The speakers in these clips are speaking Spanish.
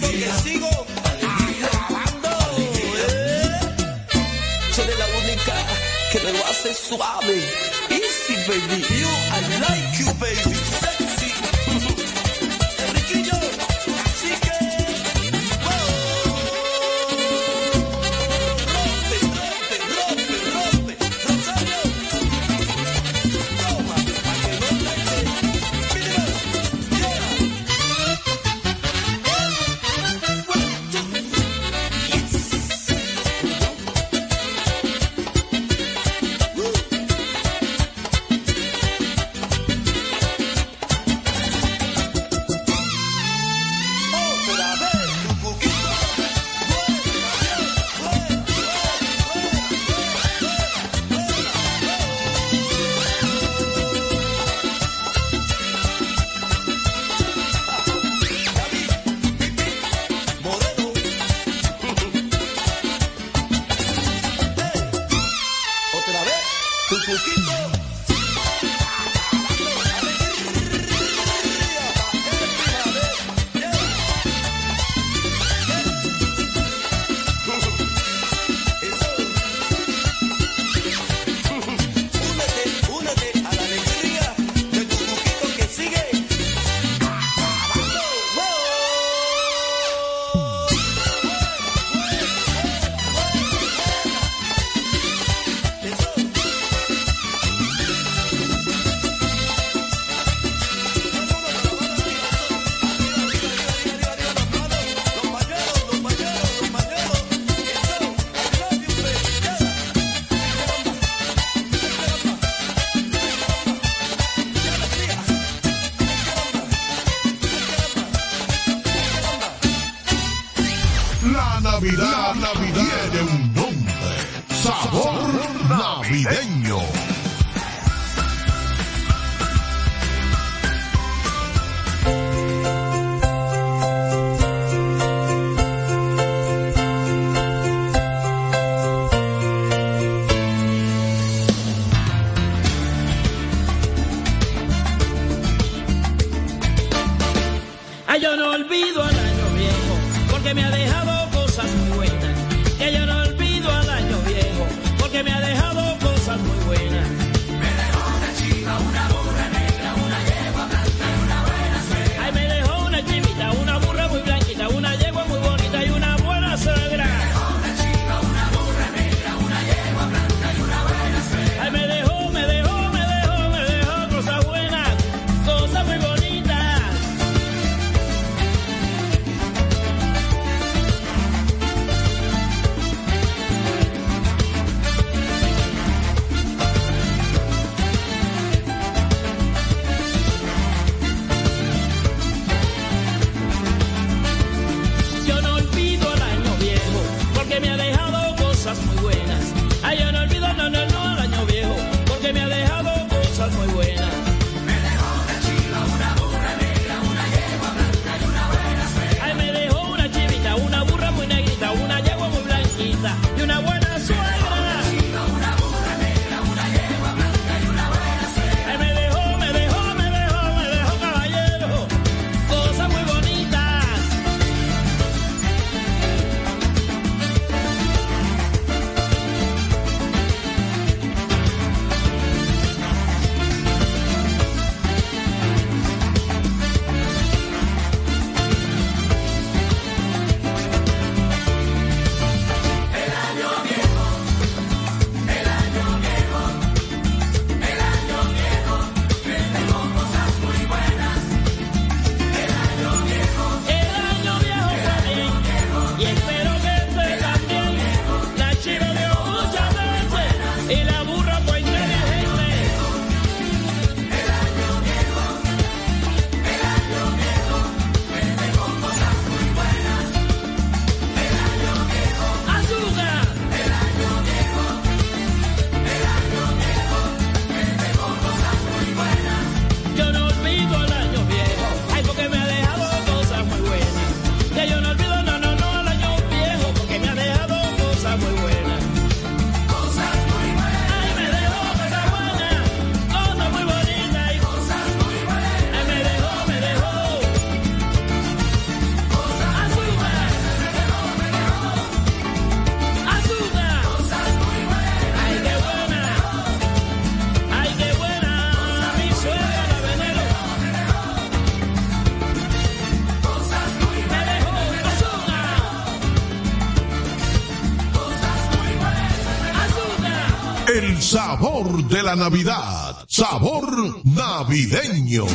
sigo, que sigo acabando. Eres eh. la única que me lo hace suave. Easy, baby. You, I like you, baby. Navidad. Sabor navideño.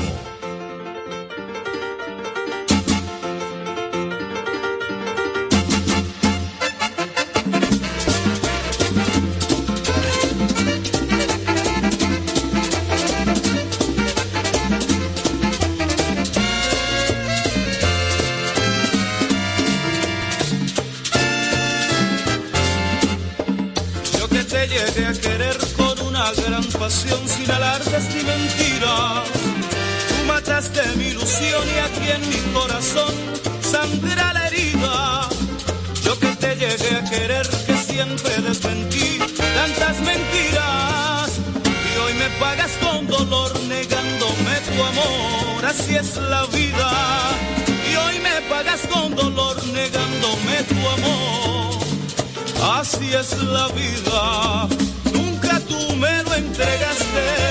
Sin alardes ni mentiras. Tú mataste mi ilusión y aquí en mi corazón sangra la herida. Yo que te llegué a querer, que siempre desmentí tantas mentiras. Y hoy me pagas con dolor negándome tu amor, así es la vida. Y hoy me pagas con dolor negándome tu amor, así es la vida entregaste,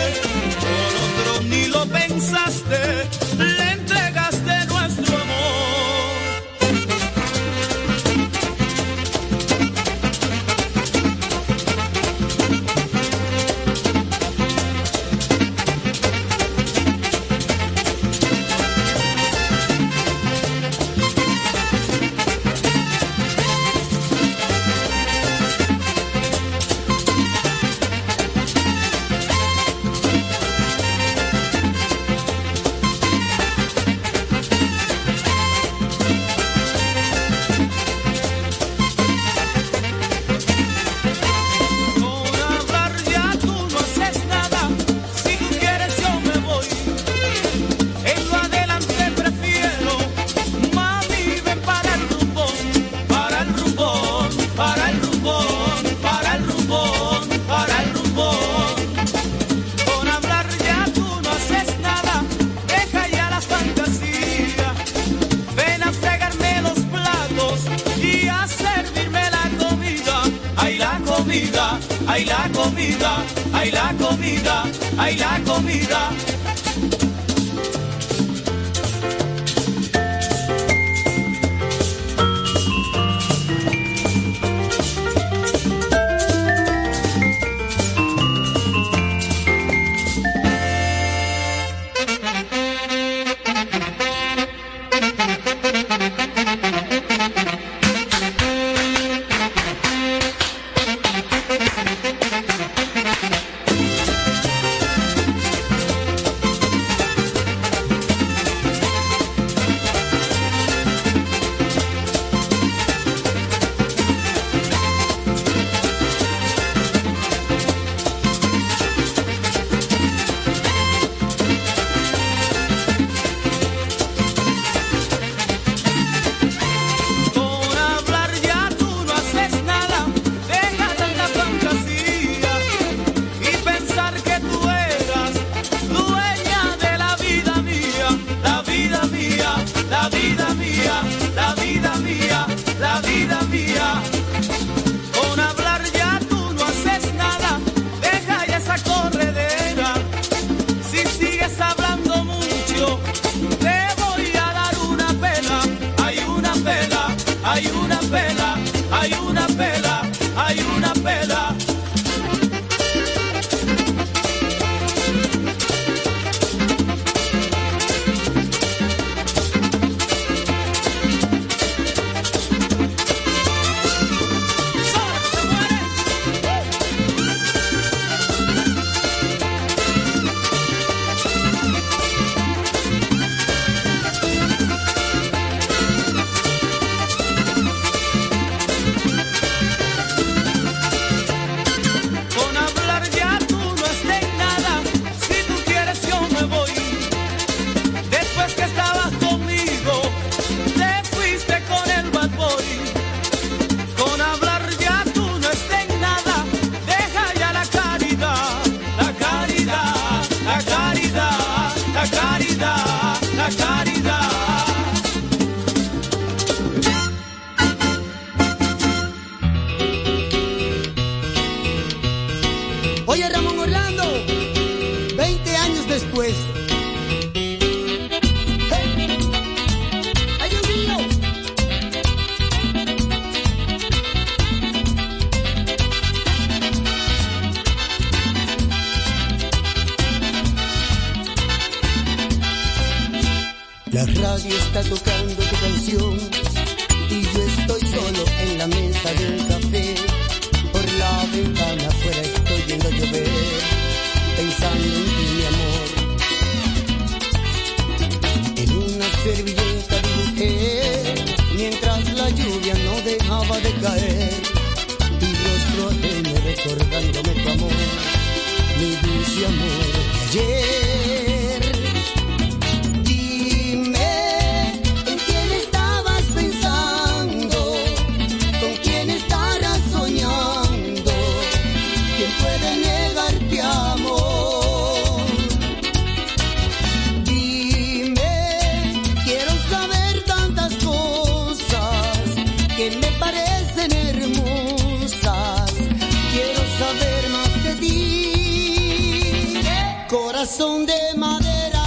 corazón de madera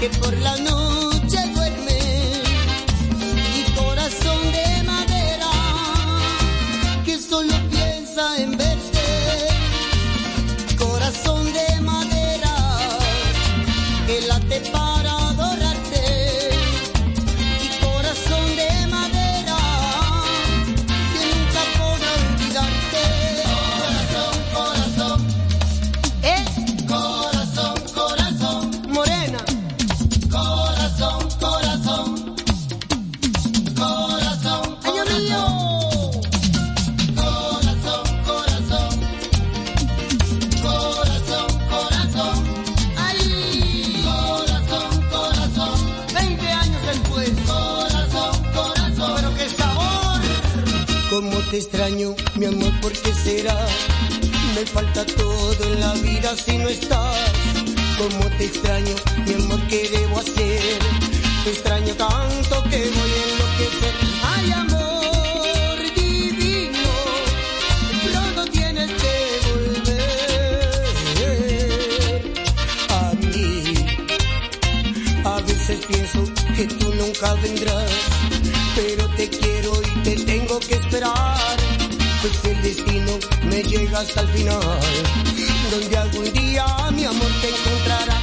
que por la noche ¿por qué será? Me falta todo en la vida si no estás. Como te extraño, mi amor, ¿qué debo hacer? Te extraño tanto que voy a enloquecer. Ay, amor divino, pronto tienes que volver a mí. A veces pienso que tú nunca vendrás me llega hasta el final, donde algún día mi amor te encontrará.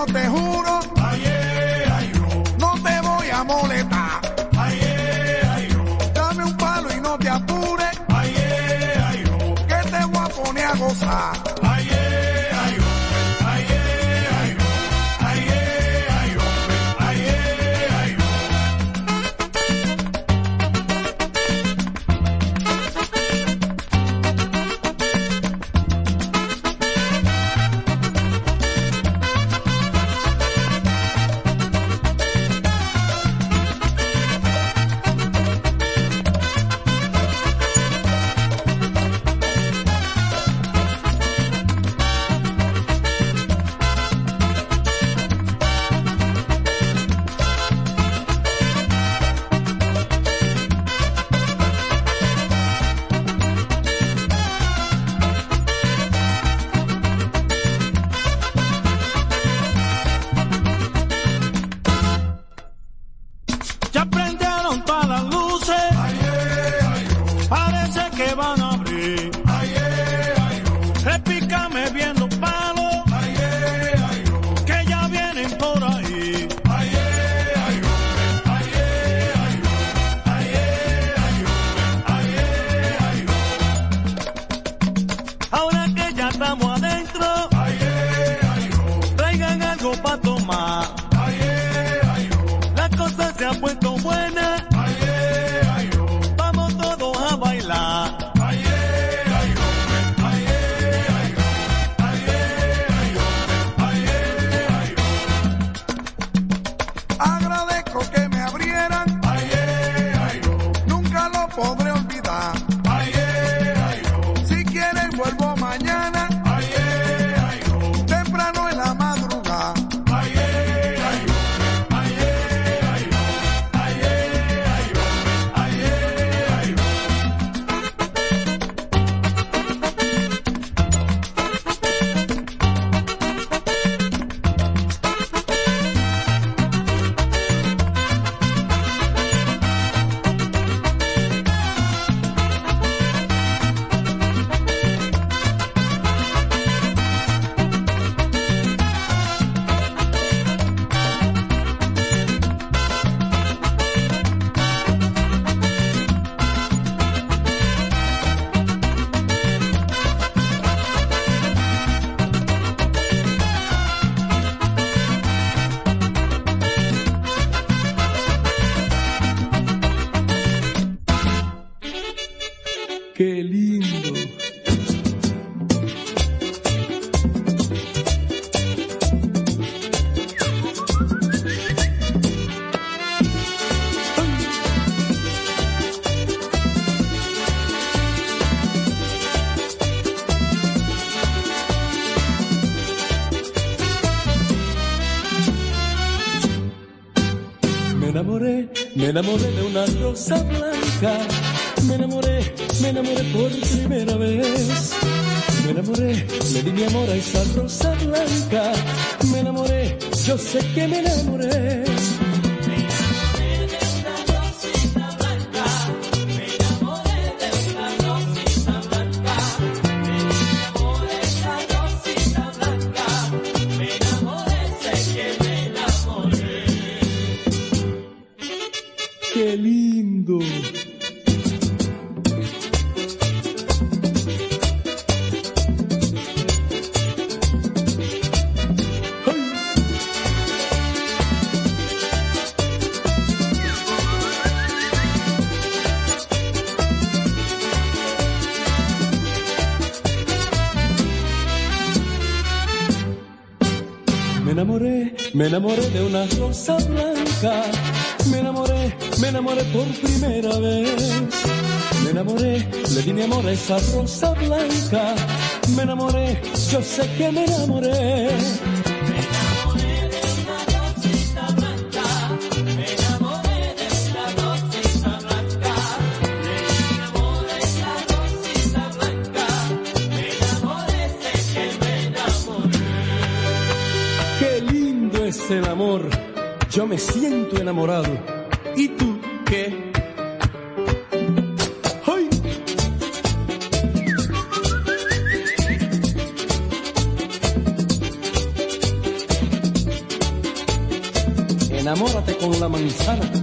Yo te que van rosa blanca. Me enamoré, me enamoré por primera vez. Me enamoré, le di mi amor a esa rosa blanca. Me enamoré, yo sé que me enamoré. Primera vez me enamoré, le di mi amor a esa rosa blanca. Me enamoré, yo sé que me enamoré. Me enamoré de una docita blanca. Me enamoré de la docita blanca. Me enamoré de la docita blanca. Me enamoré la docita blanca. Me enamoré de que me enamoré. Qué lindo es el amor. Yo me siento enamorado y tú qué. Enamórate con la manzana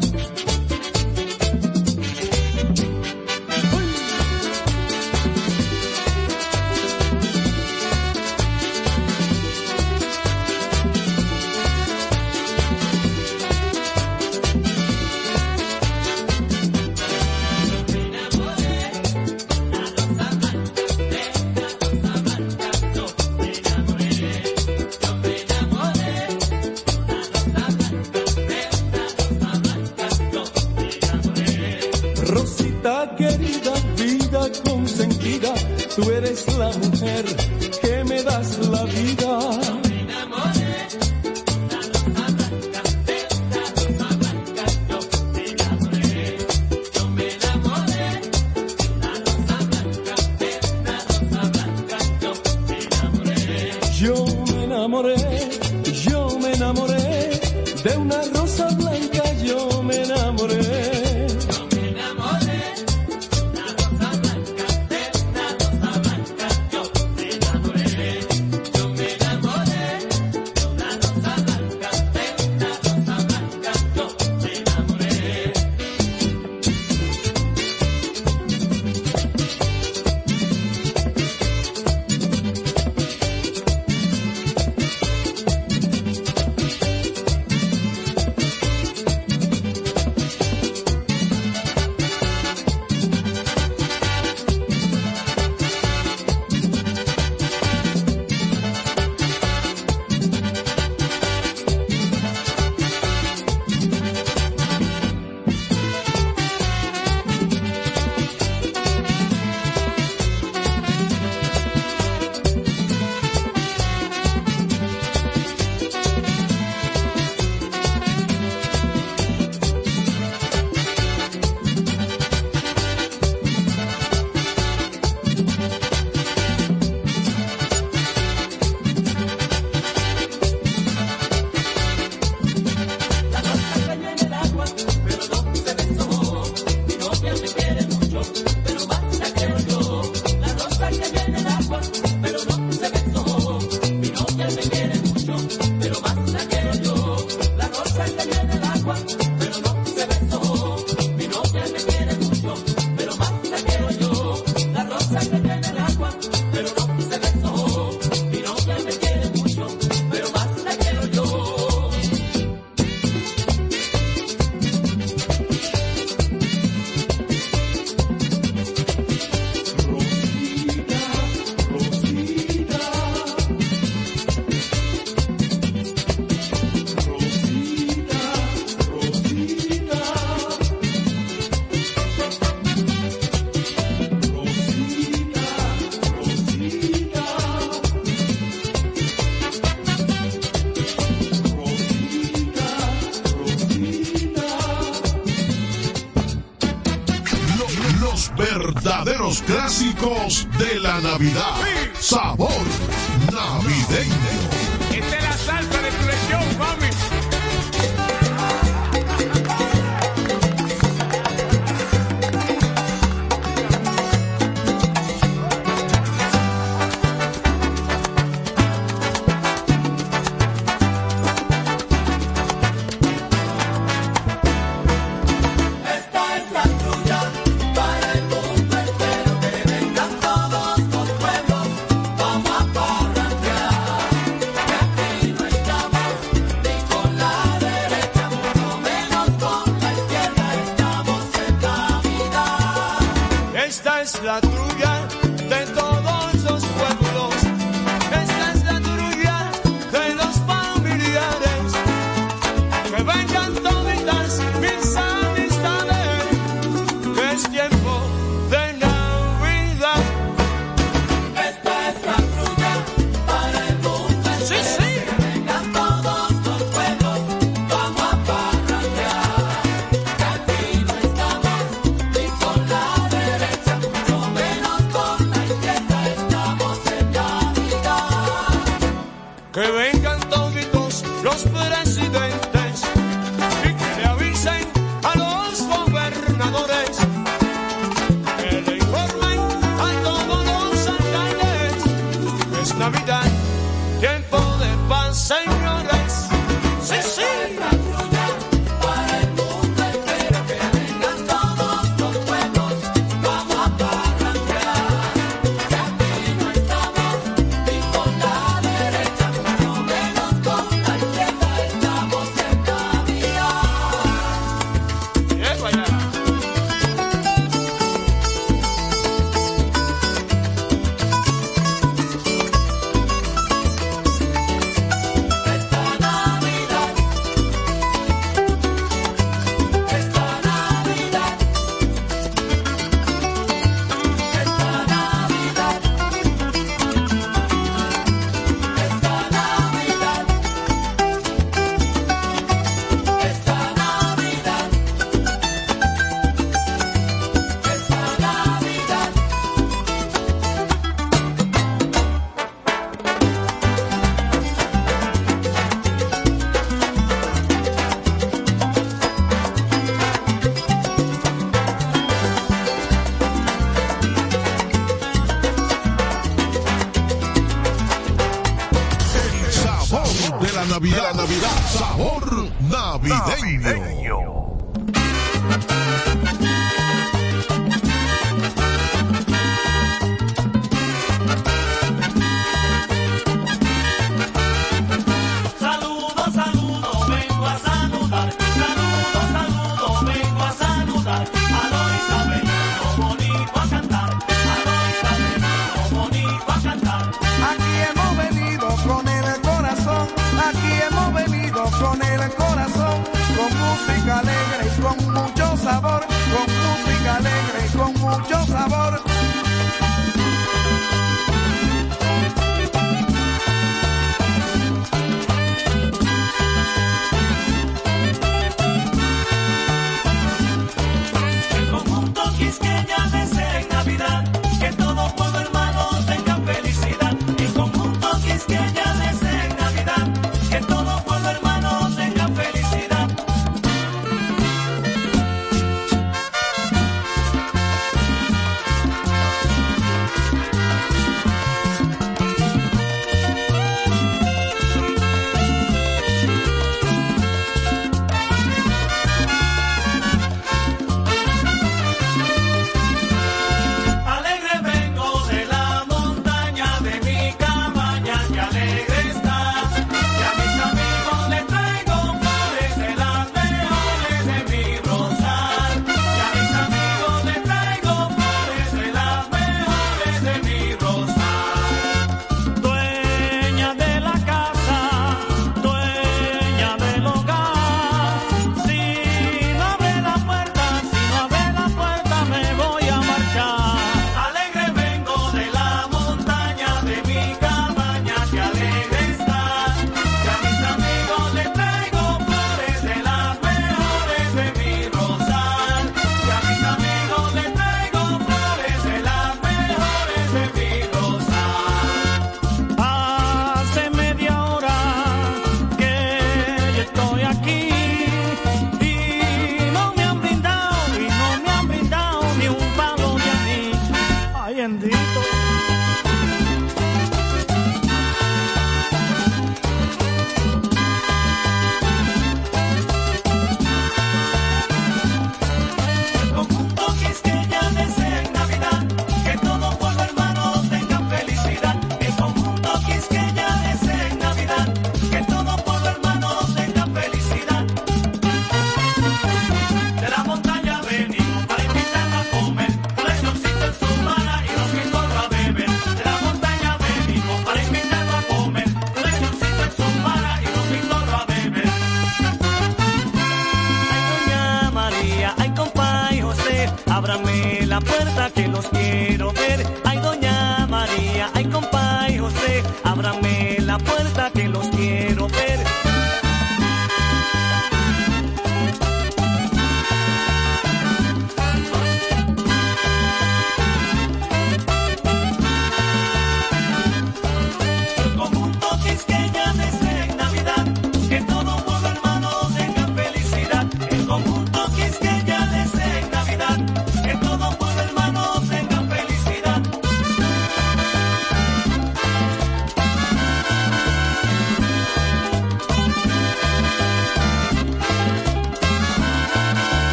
enamoré, yo me enamoré de una rosa blanca, yo me enamoré. agua. la tuya de todo.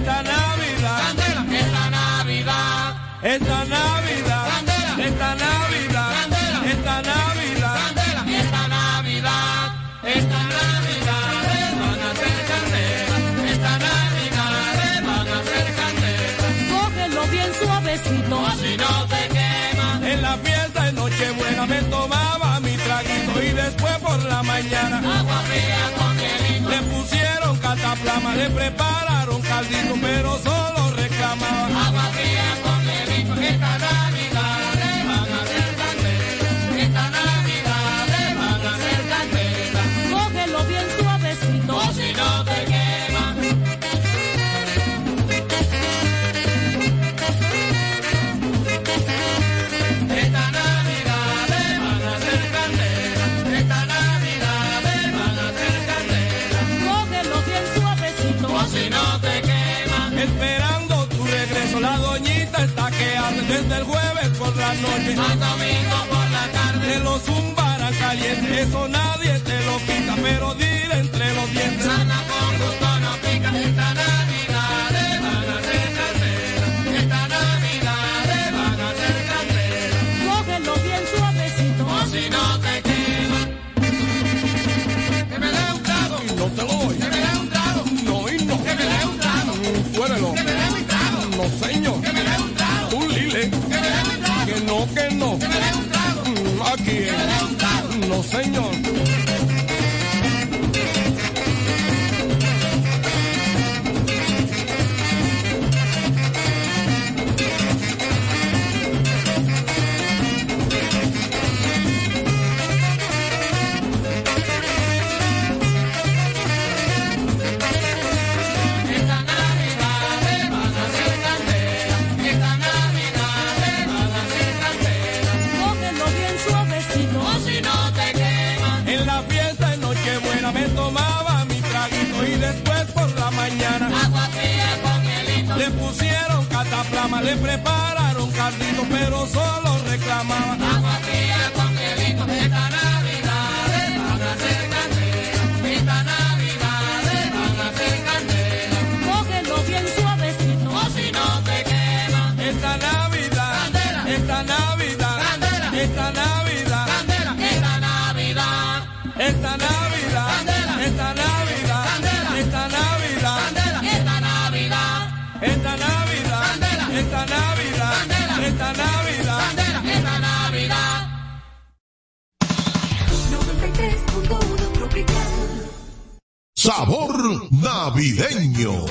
esta Navidad, Candela, esta Navidad, esta Navidad, Candela, esta Navidad, Candela, esta Navidad, Candela, esta Navidad, esta Navidad, van a ser esta Navidad, van a ser. Cógelo bien suavecito, así no te quema. En la fiesta de Nochebuena me tomaba mi traguito y después por la mañana agua fría plataplama le prepararon caldito, pero solo reclamaba. Agua fría con bebito esta Navidad. Eso nadie te lo quita, pero dile entre los dientes. Sana con gusto no pica, esta Navidad le van a hacer candela. Esta Navidad le van a hacer candela. Cógelo bien suavecito. O si no te quema. Que me dé un trago. Y no te lo doy. Que me dé un trago. No, y no. Que me dé un trago. Fuérelo. Que me dé un trago. No, señor. Que me dé un trago. Un lile. Que me dé un trago. Que no, que no. Que me dé un trago. Mm, aquí. Que me dé un trago no señor. partido, pero solo reclamaba agua fría. sabor navideño.